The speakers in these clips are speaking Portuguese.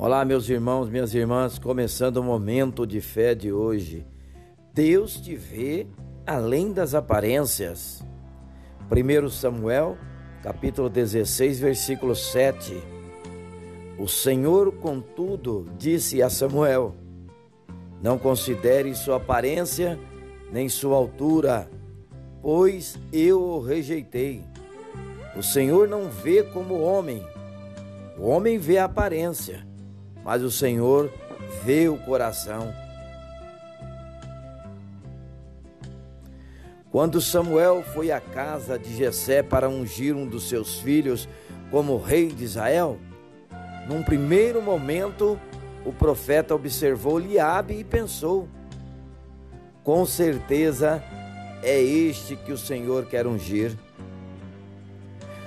Olá, meus irmãos, minhas irmãs, começando o momento de fé de hoje. Deus te vê além das aparências. 1 Samuel, capítulo 16, versículo 7. O Senhor, contudo, disse a Samuel: Não considere sua aparência nem sua altura, pois eu o rejeitei. O Senhor não vê como homem. O homem vê a aparência mas o Senhor vê o coração. Quando Samuel foi à casa de Jessé para ungir um dos seus filhos como rei de Israel, num primeiro momento o profeta observou Liabe e pensou: com certeza é este que o Senhor quer ungir.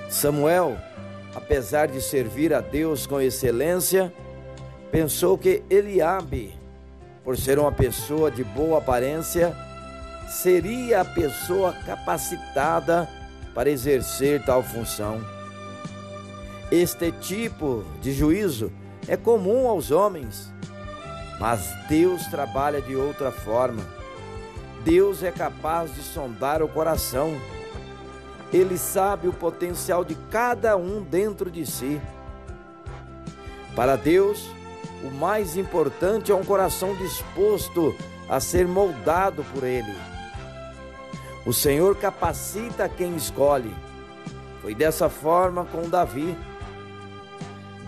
Samuel, apesar de servir a Deus com excelência, pensou que Eliabe, por ser uma pessoa de boa aparência, seria a pessoa capacitada para exercer tal função. Este tipo de juízo é comum aos homens, mas Deus trabalha de outra forma. Deus é capaz de sondar o coração. Ele sabe o potencial de cada um dentro de si. Para Deus, o mais importante é um coração disposto a ser moldado por Ele. O Senhor capacita quem escolhe. Foi dessa forma com Davi.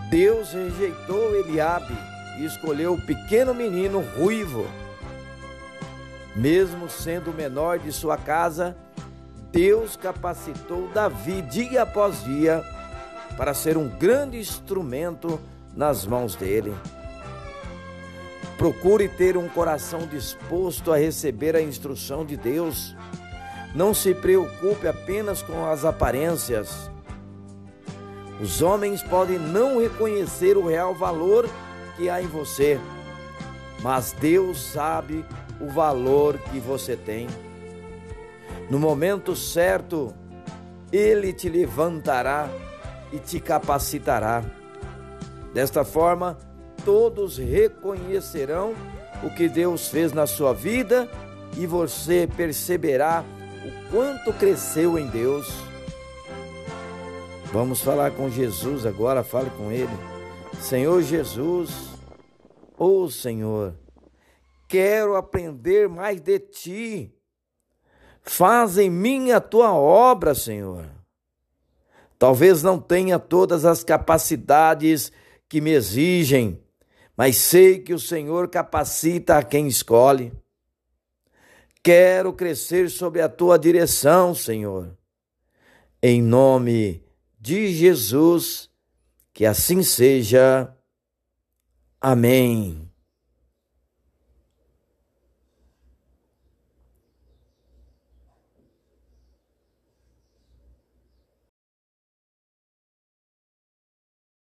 Deus rejeitou Eliabe e escolheu o pequeno menino ruivo. Mesmo sendo o menor de sua casa, Deus capacitou Davi dia após dia para ser um grande instrumento nas mãos dele. Procure ter um coração disposto a receber a instrução de Deus. Não se preocupe apenas com as aparências. Os homens podem não reconhecer o real valor que há em você, mas Deus sabe o valor que você tem. No momento certo, Ele te levantará e te capacitará. Desta forma, todos reconhecerão o que Deus fez na sua vida e você perceberá o quanto cresceu em Deus. Vamos falar com Jesus agora, fale com Ele. Senhor Jesus, ô oh Senhor, quero aprender mais de Ti. Faz em mim a Tua obra, Senhor. Talvez não tenha todas as capacidades que me exigem, mas sei que o Senhor capacita a quem escolhe. Quero crescer sob a tua direção, Senhor. Em nome de Jesus, que assim seja. Amém.